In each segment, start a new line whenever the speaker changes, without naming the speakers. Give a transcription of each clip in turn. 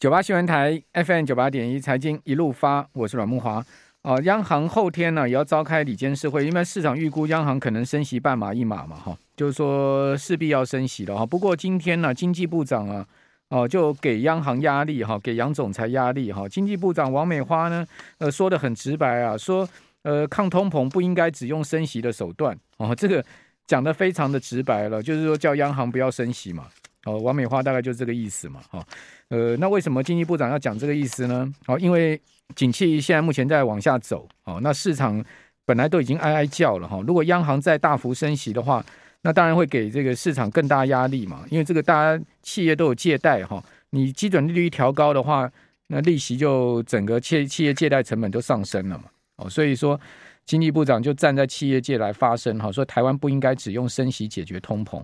九八新闻台 FM 九八点一财经一路发，我是阮慕华。哦，央行后天呢也要召开理监事会，因为市场预估央行可能升息半码一码嘛，哈，就是说势必要升息了哈。不过今天呢，经济部长啊，哦就给央行压力哈，给杨总裁压力哈。经济部长王美花呢，呃说得很直白啊，说呃抗通膨不应该只用升息的手段哦，这个讲得非常的直白了，就是说叫央行不要升息嘛。哦，王美花大概就是这个意思嘛，哈。呃，那为什么经济部长要讲这个意思呢？哦，因为景气现在目前在往下走，哦，那市场本来都已经哀哀叫了哈。如果央行再大幅升息的话，那当然会给这个市场更大压力嘛。因为这个大家企业都有借贷哈，你基准利率调高的话，那利息就整个企企业借贷成本都上升了嘛。哦，所以说经济部长就站在企业界来发声哈，说台湾不应该只用升息解决通膨，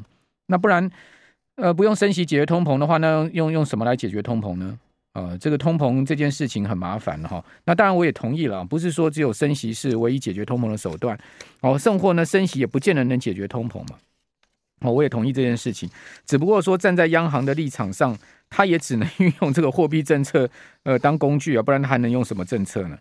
那不然。呃，不用升息解决通膨的话，那用用什么来解决通膨呢？呃，这个通膨这件事情很麻烦哈。那当然我也同意了，不是说只有升息是唯一解决通膨的手段。哦，甚或呢，升息也不见得能解决通膨嘛。哦，我也同意这件事情。只不过说站在央行的立场上，他也只能运用这个货币政策呃当工具啊，不然他还能用什么政策呢？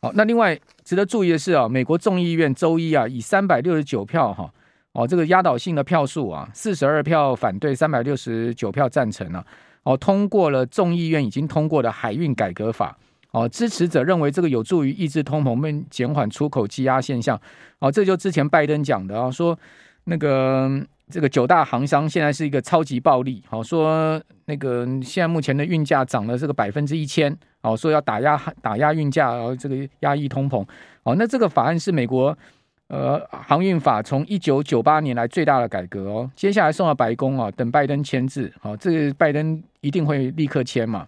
好，那另外值得注意的是啊，美国众议院周一啊以三百六十九票哈。哦，这个压倒性的票数啊，四十二票反对，三百六十九票赞成啊，哦，通过了众议院已经通过的海运改革法。哦，支持者认为这个有助于抑制通膨，并减缓出口积压现象。哦，这就之前拜登讲的啊，说那个这个九大航商现在是一个超级暴利。好，说那个现在目前的运价涨了这个百分之一千。哦，说要打压打压运价，然后这个压抑通膨。哦，那这个法案是美国。呃，航运法从一九九八年来最大的改革哦，接下来送到白宫啊，等拜登签字，好，这个拜登一定会立刻签嘛，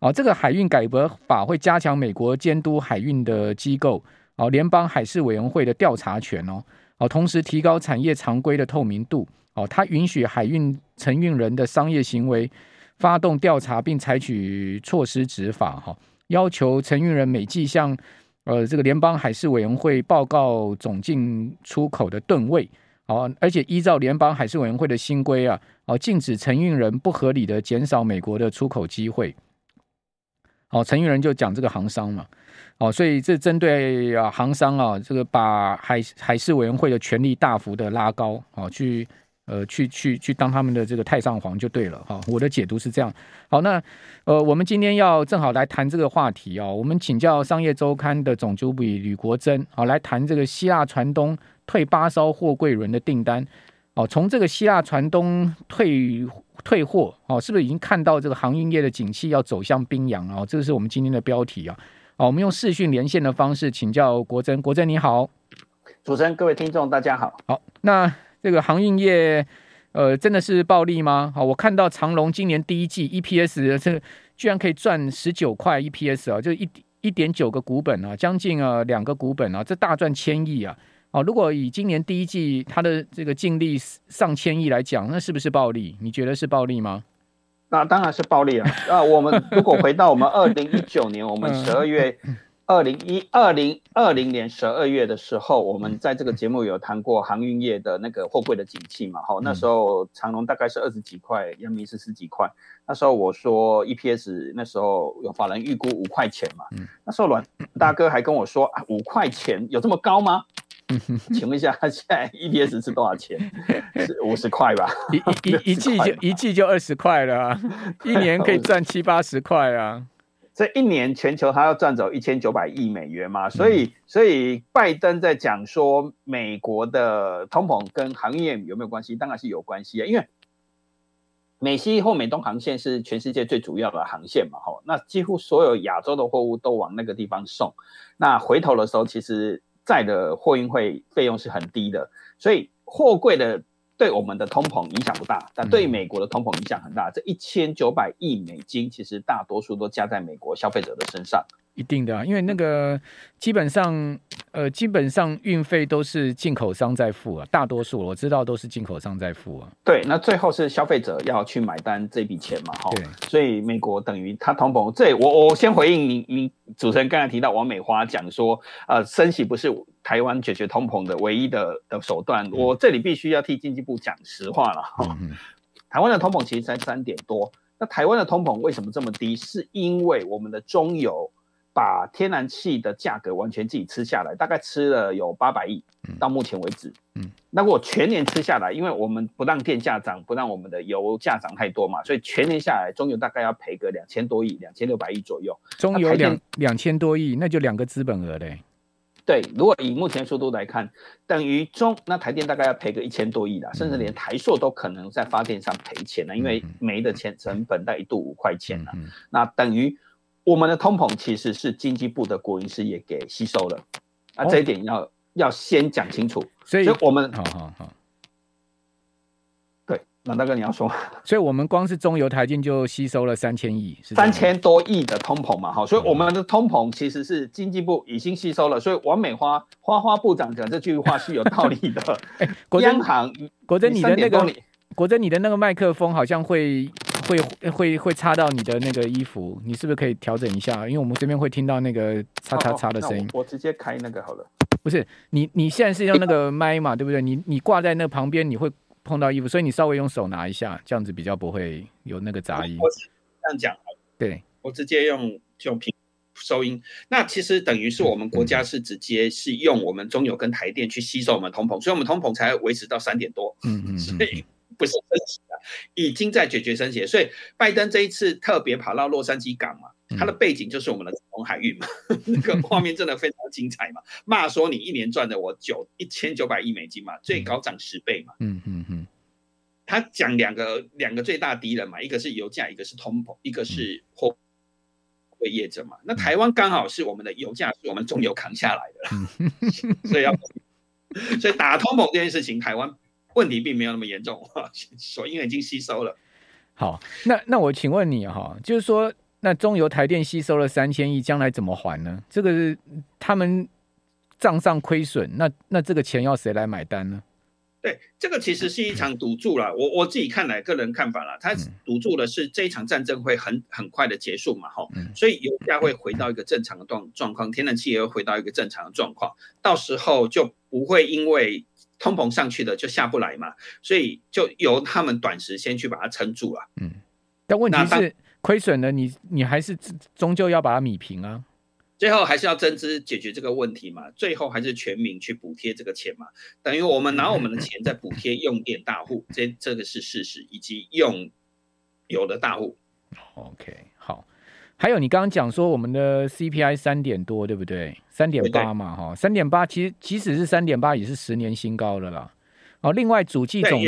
哦，这个海运改革法会加强美国监督海运的机构，哦，联邦海事委员会的调查权哦，哦，同时提高产业常规的透明度，哦，它允许海运承运人的商业行为发动调查并采取措施执法，哈，要求承运人每季向。呃，这个联邦海事委员会报告总进出口的吨位，哦，而且依照联邦海事委员会的新规啊，哦，禁止承运人不合理的减少美国的出口机会。哦，承运人就讲这个航商嘛，哦，所以这针对啊航商啊，这个把海海事委员会的权力大幅的拉高，哦，去。呃，去去去当他们的这个太上皇就对了哈，我的解读是这样。好，那呃，我们今天要正好来谈这个话题啊，我们请教商业周刊的总主笔吕国珍啊，来谈这个希腊船东退八艘货柜轮的订单哦，从这个希腊船东退退货哦，是不是已经看到这个航运业的景气要走向冰洋哦？这个是我们今天的标题啊。好，我们用视讯连线的方式请教国珍，国珍你好，
主持人各位听众大家好，
好那。这个航运业，呃，真的是暴利吗？好，我看到长隆今年第一季 EPS 这个居然可以赚十九块 EPS 啊，就一一点九个股本啊，将近啊两个股本啊，这大赚千亿啊！哦，如果以今年第一季它的这个净利上千亿来讲，那是不是暴利？你觉得是暴利吗？
那当然是暴利了啊！我们如果回到我们 二零一九年，我们十二月。二零一二零二零年十二月的时候，我们在这个节目有谈过航运业的那个货柜的景气嘛？哈，那时候长隆大概是二十几块，阳明是十几块。那时候我说 EPS 那时候有法人预估五块钱嘛？那时候阮大哥还跟我说啊，五块钱有这么高吗？请问一下，现在 EPS 是多少钱？是五十块吧？
一一一季就一季就二十块了啊，一年可以赚七八十块啊。
这一年全球他要赚走一千九百亿美元嘛，所以所以拜登在讲说美国的通膨跟航运业有没有关系？当然是有关系啊，因为美西或美东航线是全世界最主要的航线嘛，吼，那几乎所有亚洲的货物都往那个地方送，那回头的时候其实载的货运费费用是很低的，所以货柜的。对我们的通膨影响不大，但对美国的通膨影响很大。这一千九百亿美金，其实大多数都加在美国消费者的身上。
一定的啊，因为那个基本上，呃，基本上运费都是进口商在付啊，大多数我知道都是进口商在付啊。
对，那最后是消费者要去买单这笔钱嘛，哈。对。所以美国等于它通膨，这我我先回应你，你主持人刚才提到王美花讲说，呃，升息不是台湾解决通膨的唯一的的手段，我这里必须要替经济部讲实话了哈。嗯、台湾的通膨其实才三点多。那台湾的通膨为什么这么低？是因为我们的中油把天然气的价格完全自己吃下来，大概吃了有八百亿，到目前为止。嗯，那如果全年吃下来，因为我们不让电价涨，不让我们的油价涨太多嘛，所以全年下来，中油大概要赔个两千多亿，两千六百亿左右。
中油两两千多亿，那就两个资本额嘞。
对，如果以目前速度来看，等于中那台电大概要赔个一千多亿啦，甚至连台塑都可能在发电上赔钱了，因为煤的钱成本在一度五块钱了。那等于我们的通膨其实是经济部的国营事业给吸收了，啊这一点要要先讲清楚。所以我们好好好。对那大哥，你要说，
所以我们光是中油台电就吸收了三千亿，
三千多亿的通膨嘛，好，所以我们的通膨其实是经济部已经吸收了，所以王美花花花部长讲这句话是有道理的。
哎，央行，国珍，你的那个国珍，你的那个麦克风好像会会会会插到你的那个衣服，你是不是可以调整一下？因为我们这边会听到那个擦擦擦的声音。
我，我直接开那个好了。
不是，你你现在是用那个麦嘛，对不对？你你挂在那旁边，你会。碰到衣服，所以你稍微用手拿一下，这样子比较不会有那个杂音。
这样讲，对，我直接用就平收音。那其实等于是我们国家是直接是用我们中油跟台电去吸收我们通膨，所以我们通膨才维持到三点多。嗯嗯，所以不是升息的，已经在解决升息。所以拜登这一次特别跑到洛杉矶港嘛。它的背景就是我们的红海运嘛，那个画面真的非常精彩嘛。骂说你一年赚的我九一千九百亿美金嘛，最高涨十倍嘛。嗯嗯嗯。他讲两个两个最大敌人嘛，一个是油价，一个是通膨，一个是货会业者嘛。那台湾刚好是我们的油价是我们中油扛下来的，所以要 所以打通膨这件事情，台湾问题并没有那么严重，所以因为已经吸收了。
好，那那我请问你哈，就是说。那中油台电吸收了三千亿，将来怎么还呢？这个是他们账上亏损，那那这个钱要谁来买单呢？
对，这个其实是一场赌注了。我我自己看来，个人看法啦，他赌注的是这一场战争会很很快的结束嘛，哈，所以油价会回到一个正常的状状况，天然气也会回到一个正常的状况，到时候就不会因为通膨上去的就下不来嘛，所以就由他们短时先去把它撑住了。嗯，
但问题是。亏损了你，你你还是终究要把它米平啊！
最后还是要增资解决这个问题嘛？最后还是全民去补贴这个钱嘛？等于我们拿我们的钱在补贴用电大户，这这个是事实，以及用油的大户。
OK，好。还有你刚刚讲说我们的 CPI 三点多，对不对？三点八嘛，哈，三点八，其实即使是三点八，也是十年新高了啦。哦，另外主计总。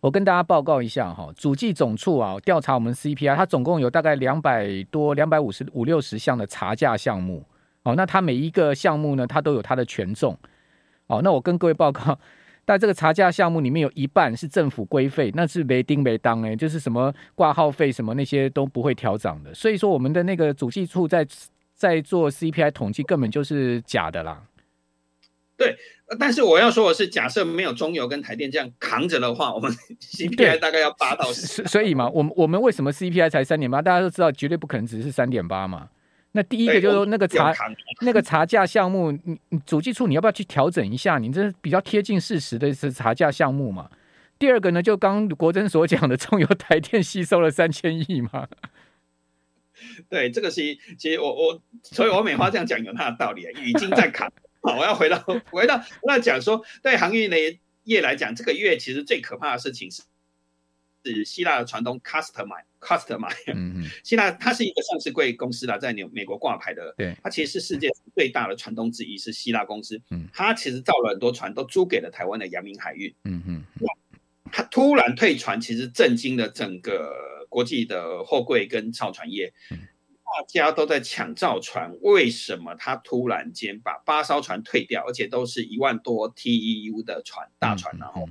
我跟大家报告一下哈，主计总处啊调查我们 CPI，它总共有大概两百多、两百五十五六十项的查价项目哦。那它每一个项目呢，它都有它的权重哦。那我跟各位报告，但这个查价项目里面有一半是政府规费，那是没丁没当哎，就是什么挂号费什么那些都不会调涨的。所以说我们的那个主计处在在做 CPI 统计，根本就是假的啦。
对。但是我要说的是，假设没有中油跟台电这样扛着的话，我们 CPI 大概要八到十。
所以嘛，我们我们为什么 CPI 才三点八？大家都知道，绝对不可能只是三点八嘛。那第一个就是说，那个查 那个查价项目，你你主计处你要不要去调整一下？你这比较贴近事实的是查价项目嘛。第二个呢，就刚国珍所讲的，中油台电吸收了三千亿嘛。
对，这个是其实我我，所以我美花这样讲有它的道理啊，已经在砍。好，我要回到回到那讲说，对航运的业来讲，这个月其实最可怕的事情是，是希腊的船东嗯，希腊它是一个上市贵公司啦，在纽美国挂牌的，对，它其实是世界最大的船东之一，是希腊公司，嗯，它其实造了很多船，都租给了台湾的阳明海运，嗯嗯，它突然退船，其实震惊了整个国际的货柜跟造船业。嗯。大家都在抢造船，为什么他突然间把八艘船退掉，而且都是一万多 TEU 的船大船，然后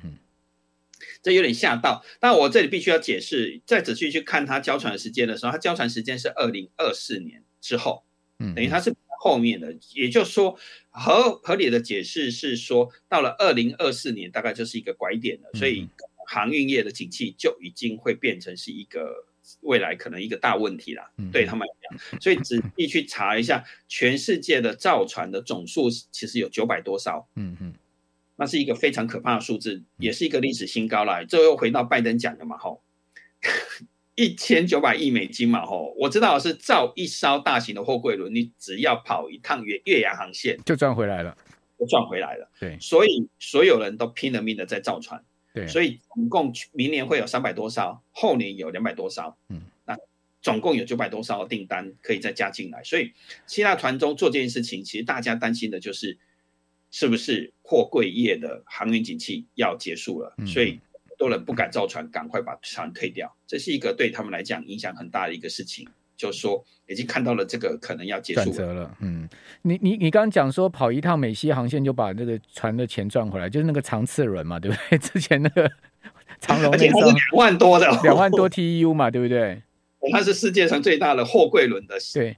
这有点吓到。但我这里必须要解释，再仔细去看它交船的时间的时候，它交船时间是二零二四年之后，嗯等于它是后面的，也就是说合合理的解释是说，到了二零二四年大概就是一个拐点了，所以航运业的景气就已经会变成是一个。未来可能一个大问题啦，嗯、对他们来讲，所以仔细去查一下，全世界的造船的总数其实有九百多艘，嗯嗯，那是一个非常可怕的数字，也是一个历史新高了。这又回到拜登讲的嘛，吼，一千九百亿美金嘛，吼，我知道是造一艘大型的货柜轮，你只要跑一趟越越洋航线
就赚回来了，
就赚回来了。
对，
所以所有人都拼了命的在造船。
对，
所以总共明年会有三百多艘，后年有两百多艘，嗯，那总共有九百多艘订单可以再加进来。所以希腊船中做这件事情，其实大家担心的就是是不是货柜业的航运景气要结束了，嗯、所以。多人不敢造船，赶快把船退掉，这是一个对他们来讲影响很大的一个事情。就是说，已经看到了这个可能要结束了。了
嗯，你你你刚刚讲说跑一趟美西航线就把那个船的钱赚回来，就是那个长次轮嘛，对不对？之前那个长荣那艘
两万多的，
两万多 TEU 嘛，对不对？
它是世界上最大的货柜轮的。
对，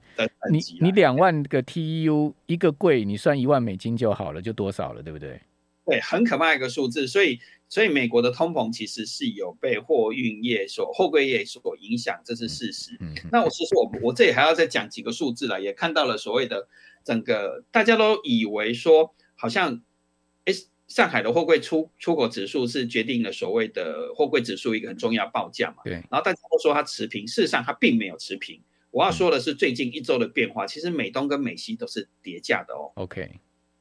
你你两万个 TEU 一个柜，你算一万美金就好了，就多少了，对不对？
对，很可怕一个数字，所以。所以美国的通膨其实是有被货运业所、货柜业所影响，这是事实。嗯，那我其实我我这里还要再讲几个数字了，也看到了所谓的整个大家都以为说好像，哎，上海的货柜出出口指数是决定了所谓的货柜指数一个很重要报价嘛。对。然后大家都说它持平，事实上它并没有持平。我要说的是最近一周的变化，其实美东跟美西都是叠价的哦。
OK，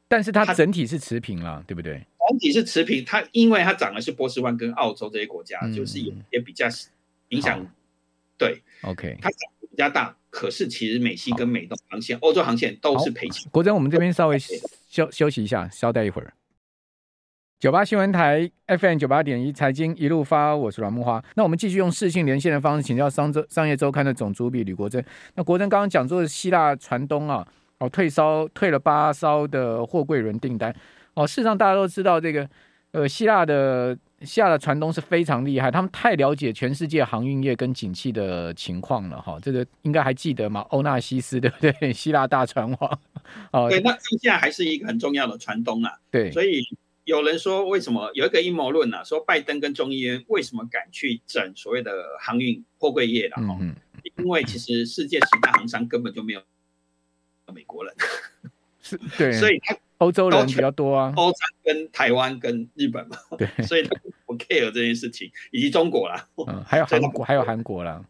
但是它整体是持平了，对不对？
整体是持平，它因为它涨的是波斯湾跟澳洲这些国家，嗯、就是也也比较影响。对
，OK，
它涨比较大，可是其实美西跟美东航线、欧洲航线都是赔钱。
国珍，我们这边稍微休休息一下，稍待一会儿。九八新闻台 FM 九八点一财经一路发，我是阮木花。那我们继续用视讯连线的方式，请教商周商业周刊的总主笔吕国珍。那国珍刚刚讲说的希腊船东啊，哦退烧退了八艘的货柜轮订单。哦，事实上大家都知道这个，呃，希腊的希腊的船东是非常厉害，他们太了解全世界航运业跟景气的情况了哈、哦。这个应该还记得吗？欧纳西斯对不对？希腊大船王。哦，
对，那现在还是一个很重要的船东啊。
对，
所以有人说，为什么有一个阴谋论呢？说拜登跟众议院为什么敢去整所谓的航运货柜业了？哈、嗯，因为其实世界十大航商根本就没有美国人。
是，对，
所以他。
欧洲人比较多啊，
欧洲跟台湾跟日本嘛，对，所以他不 care 这件事情，以及中国啦，
嗯，还有 韩国，还有韩国啦，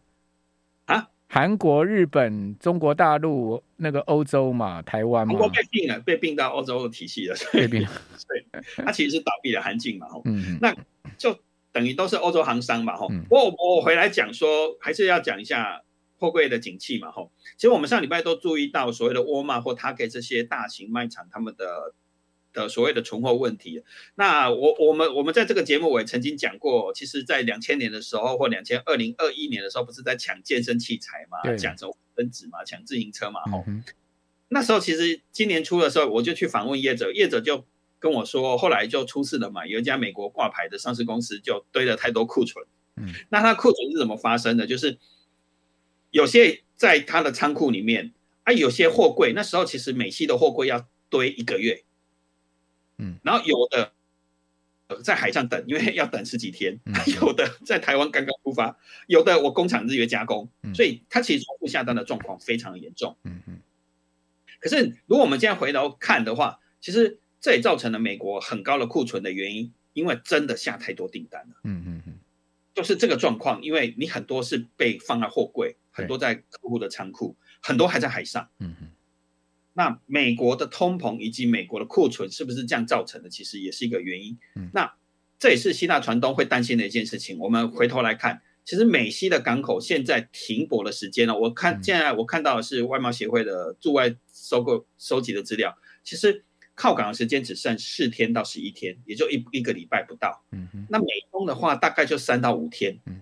啊，
韩国、日本、中国大陆那个欧洲嘛，台湾嘛，
韩国被并了，被并到欧洲的体系了，
被并，
对，它其实是倒闭的韩进嘛，嗯，那就等于都是欧洲行商嘛，哈，我我回来讲说，还是要讲一下。货柜的景气嘛，吼，其实我们上礼拜都注意到所谓的沃尔玛或 Target 这些大型卖场他们的的所谓的存货问题。那我我们我们在这个节目我也曾经讲过，其实，在两千年的时候或两千二零二一年的时候，不是在抢健身器材嘛，抢什么分子嘛，抢自行车嘛，吼、嗯。那时候其实今年初的时候，我就去访问业者，业者就跟我说，后来就出事了嘛，有一家美国挂牌的上市公司就堆了太多库存。嗯，那它库存是怎么发生的？就是有些在它的仓库里面啊，有些货柜那时候其实美西的货柜要堆一个月，嗯，然后有的在海上等，因为要等十几天，有的在台湾刚刚出发，有的我工厂日月加工，所以它其实重复下单的状况非常严重，嗯嗯。可是如果我们现在回头看的话，其实这也造成了美国很高的库存的原因，因为真的下太多订单了，嗯嗯嗯。就是这个状况，因为你很多是被放在货柜，很多在客户的仓库，很多还在海上。嗯嗯。那美国的通膨以及美国的库存是不是这样造成的？其实也是一个原因。嗯。那这也是希腊船东会担心的一件事情。我们回头来看，其实美西的港口现在停泊的时间呢，我看现在我看到的是外贸协会的驻外收购收集的资料，其实。靠港的时间只剩四天到十一天，也就一一个礼拜不到。嗯哼，那美东的话大概就三到五天。嗯，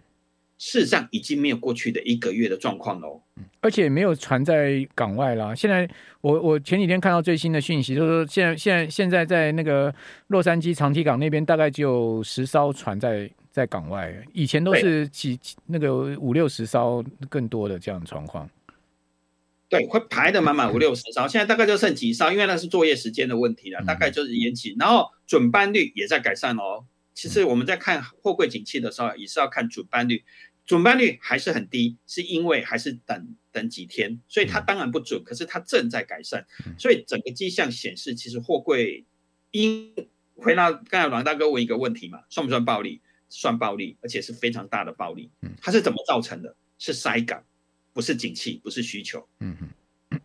事实上已经没有过去的一个月的状况喽。
而且没有船在港外啦。现在我我前几天看到最新的讯息，就是说现在现在现在在那个洛杉矶长堤港那边，大概只有十艘船在在港外。以前都是几那个五六十艘更多的这样的状况。
对，会排的满满五六十艘，现在大概就剩几艘，因为那是作业时间的问题了，大概就是延期。然后准班率也在改善哦。其实我们在看货柜景气的时候，也是要看准班率，准班率还是很低，是因为还是等等几天，所以它当然不准，可是它正在改善。所以整个迹象显示，其实货柜因回到刚才阮大哥问一个问题嘛，算不算暴利？算暴利，而且是非常大的暴利。它是怎么造成的？是塞港，不是景气，不是需求。
嗯哼。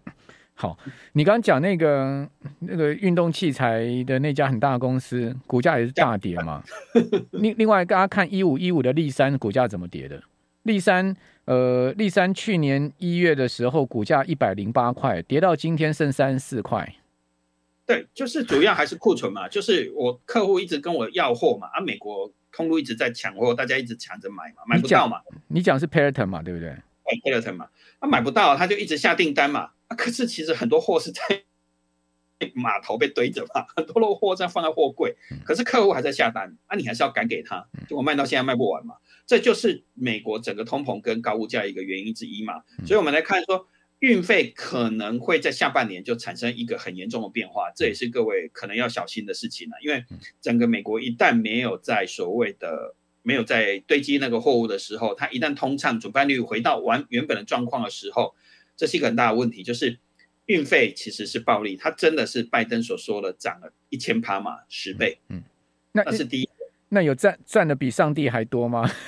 好，你刚刚讲那个那个运动器材的那家很大的公司，股价也是大跌嘛。另另外，大家看一五一五的立山股价怎么跌的？立山，呃，立山去年一月的时候股价一百零八块，跌到今天剩三十四块。
对，就是主要还是库存嘛，就是我客户一直跟我要货嘛，啊，美国通路一直在抢货，大家一直抢着买嘛，买不到嘛。
你讲是 Peloton 嘛，对不对？
哎，Peloton 嘛，他、啊、买不到，他就一直下订单嘛。啊，可是其实很多货是在 码头被堆着嘛，很多的货在放在货柜，可是客户还在下单，啊，你还是要赶给他，结果卖到现在卖不完嘛。这就是美国整个通膨跟高物价一个原因之一嘛，所以我们来看说，运费可能会在下半年就产生一个很严重的变化，这也是各位可能要小心的事情了。因为整个美国一旦没有在所谓的没有在堆积那个货物的时候，它一旦通畅，主办率回到完原本的状况的时候，这是一个很大的问题，就是运费其实是暴利，它真的是拜登所说的涨了一千趴嘛，十倍，嗯，那是第一。
那有赚赚的比上帝还多吗？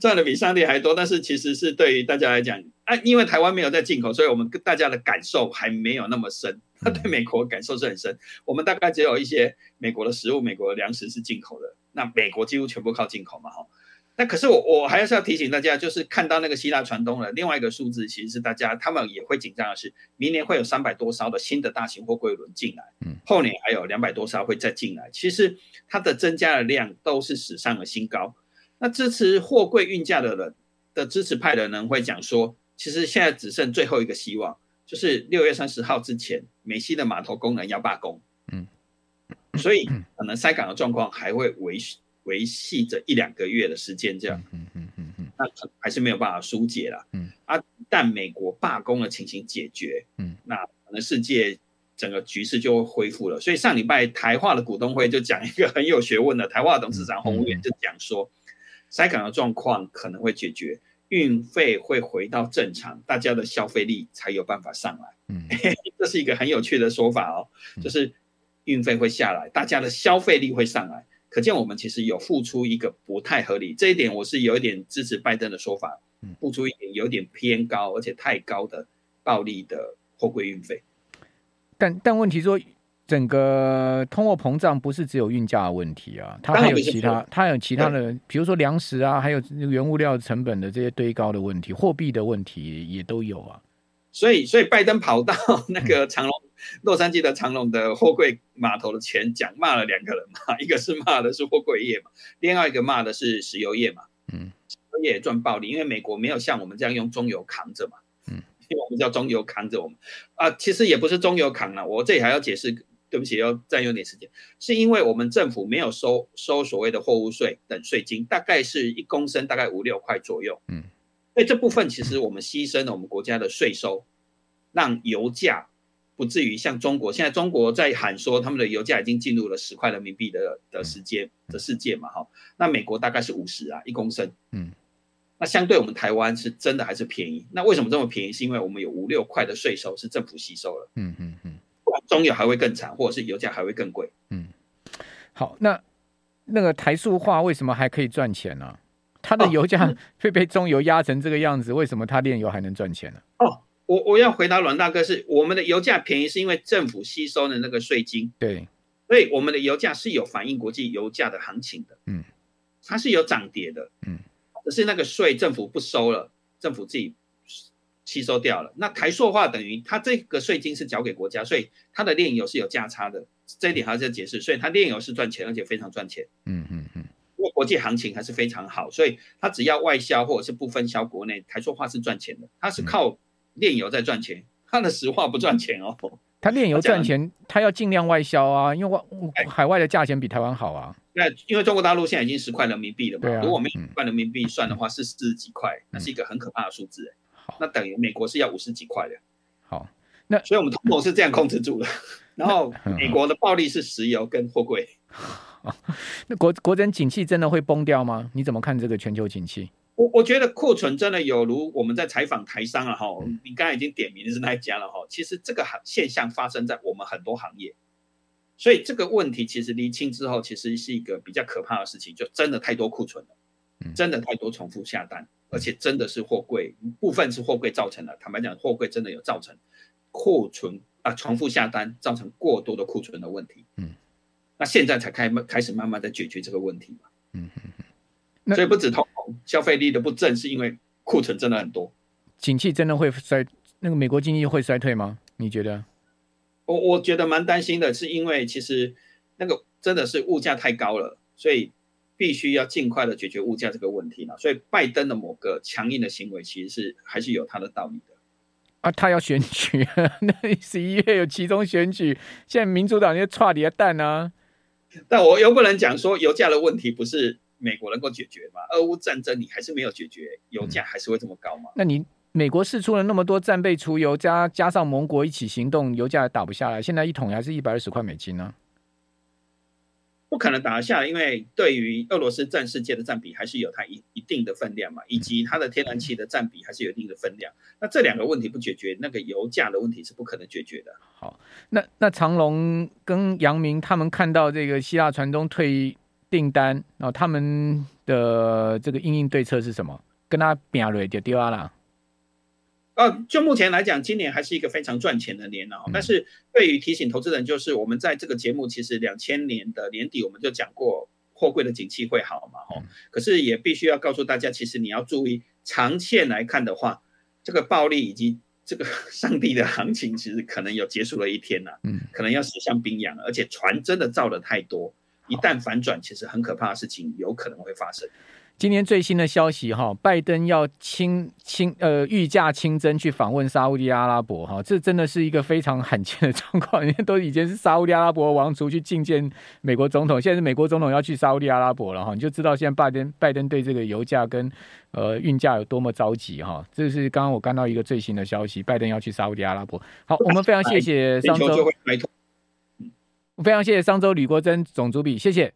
赚的比上帝还多，但是其实是对于大家来讲，啊，因为台湾没有在进口，所以我们跟大家的感受还没有那么深。他对美国感受是很深，我们大概只有一些美国的食物、美国的粮食是进口的，那美国几乎全部靠进口嘛，哈。那可是我我还是要提醒大家，就是看到那个希腊船东了，另外一个数字其实是大家他们也会紧张的是，明年会有三百多艘的新的大型货柜轮进来，嗯，后年还有两百多艘会再进来，其实它的增加的量都是史上的新高。那支持货柜运价的人的支持派的人会讲说，其实现在只剩最后一个希望，就是六月三十号之前，美西的码头工人要罢工，嗯，所以可能塞港的状况还会维续。维系着一两个月的时间，这样，嗯嗯嗯嗯，那还是没有办法疏解了，嗯。啊，但美国罢工的情形解决，嗯，那可能世界整个局势就会恢复了。所以上礼拜台化的股东会就讲一个很有学问的，台化董事长洪武远就讲说，塞港的状况可能会解决，运费会回到正常，大家的消费力才有办法上来，嗯，这是一个很有趣的说法哦，就是运费会下来，大家的消费力会上来。可见我们其实有付出一个不太合理，这一点我是有一点支持拜登的说法，付出一点有点偏高而且太高的暴利的货柜运费。
但但问题说，整个通货膨胀不是只有运价的问题啊，它还有其他，它有其他的，比如说粮食啊，还有原物料成本的这些堆高的问题，货币的问题也都有啊。
所以，所以拜登跑到那个长隆。洛杉矶的长隆的货柜码头的前讲骂了两个人嘛，一个是骂的是货柜业嘛，另外一个骂的是石油业嘛，嗯，石油业也赚暴利，因为美国没有像我们这样用中油扛着嘛，嗯，因为我们叫中油扛着我们。啊，其实也不是中油扛了，我这里还要解释，对不起，要占用点时间，是因为我们政府没有收收所谓的货物税等税金，大概是一公升大概五六块左右，嗯，所以这部分其实我们牺牲了我们国家的税收，让油价。不至于像中国，现在中国在喊说他们的油价已经进入了十块人民币的的时间的世界嘛，哈，那美国大概是五十啊一公升，嗯，那相对我们台湾是真的还是便宜？那为什么这么便宜？是因为我们有五六块的税收是政府吸收了，嗯嗯嗯，中油还会更惨，或者是油价还会更贵，
嗯，好，那那个台塑化为什么还可以赚钱呢？它的油价 会被中油压成这个样子，为什么它炼油还能赚钱呢？
哦。我我要回答阮大哥是，我们的油价便宜是因为政府吸收的那个税金，
对，
所以我们的油价是有反映国际油价的行情的，嗯，它是有涨跌的，嗯，可是那个税政府不收了，政府自己吸收掉了。那台塑化等于它这个税金是缴给国家，所以它的炼油是有价差的，这一点还是要解释。所以它炼油是赚钱，而且非常赚钱，嗯嗯嗯，因为国际行情还是非常好，所以它只要外销或者是不分销国内，台塑化是赚钱的，它是靠。炼油在赚钱，它的石化不赚钱哦。
它炼油赚钱，它要尽量外销啊，因为外海外的价钱比台湾好啊。
那因为中国大陆现在已经十块人民币了嘛，啊、如果没有十块人民币算的话，是四十几块，那是一个很可怕的数字。好，那等于美国是要五十几块的。
好，那
所以我们通膨是这样控制住的。然后美国的暴利是石油跟货柜。
那国国人景气真的会崩掉吗？你怎么看这个全球景气？
我我觉得库存真的有如我们在采访台商了哈，你刚才已经点名的是那一家了哈。其实这个现象发生在我们很多行业，所以这个问题其实厘清之后，其实是一个比较可怕的事情，就真的太多库存了，真的太多重复下单，而且真的是货柜部分是货柜造成的。坦白讲，货柜真的有造成库存啊，重复下单造成过多的库存的问题。嗯，那现在才开开始慢慢的解决这个问题嘛。嗯嗯，所以不止通膨，消费力的不振，是因为库存真的很多。
景气真的会衰？那个美国经济会衰退吗？你觉得？
我我觉得蛮担心的，是因为其实那个真的是物价太高了，所以必须要尽快的解决物价这个问题了。所以拜登的某个强硬的行为，其实是还是有他的道理的。
啊，他要选举，那十一月有其中选举，现在民主党那些踹你的蛋呢？
但我又不能讲说油价的问题不是美国能够解决嘛？俄乌战争你还是没有解决，油价还是会这么高嘛？
那你？美国试出了那么多战备储油，加加上盟国一起行动，油价也打不下来。现在一桶还是一百二十块美金呢，
不可能打得下，因为对于俄罗斯战世界的占比还是有它一一定的分量嘛，以及它的天然气的占比还是有一定的分量。那这两个问题不解决，那个油价的问题是不可能解决的。
好，那那长龙跟杨明他们看到这个希腊船东退订单，然后他们的这个因应对策是什么？跟他拼了就丢了。
呃，就目前来讲，今年还是一个非常赚钱的年啊。但是对于提醒投资人，就是我们在这个节目，其实两千年的年底我们就讲过，货柜的景气会好嘛，吼。可是也必须要告诉大家，其实你要注意，长线来看的话，这个暴利以及这个 上帝的行情，其实可能有结束了一天呐。嗯，可能要驶向冰洋，而且船真的造的太多，一旦反转，其实很可怕的事情有可能会发生。
今天最新的消息哈，拜登要亲亲呃御驾亲征去访问沙乌地阿拉伯哈，这真的是一个非常罕见的状况。人家都已经是沙乌地阿拉伯王族去觐见美国总统，现在是美国总统要去沙乌地阿拉伯了哈，你就知道现在拜登拜登对这个油价跟呃运价有多么着急哈。这是刚刚我看到一个最新的消息，拜登要去沙乌地阿拉伯。好，我们非常谢谢商周，非常谢谢商周吕国珍总主笔，谢谢。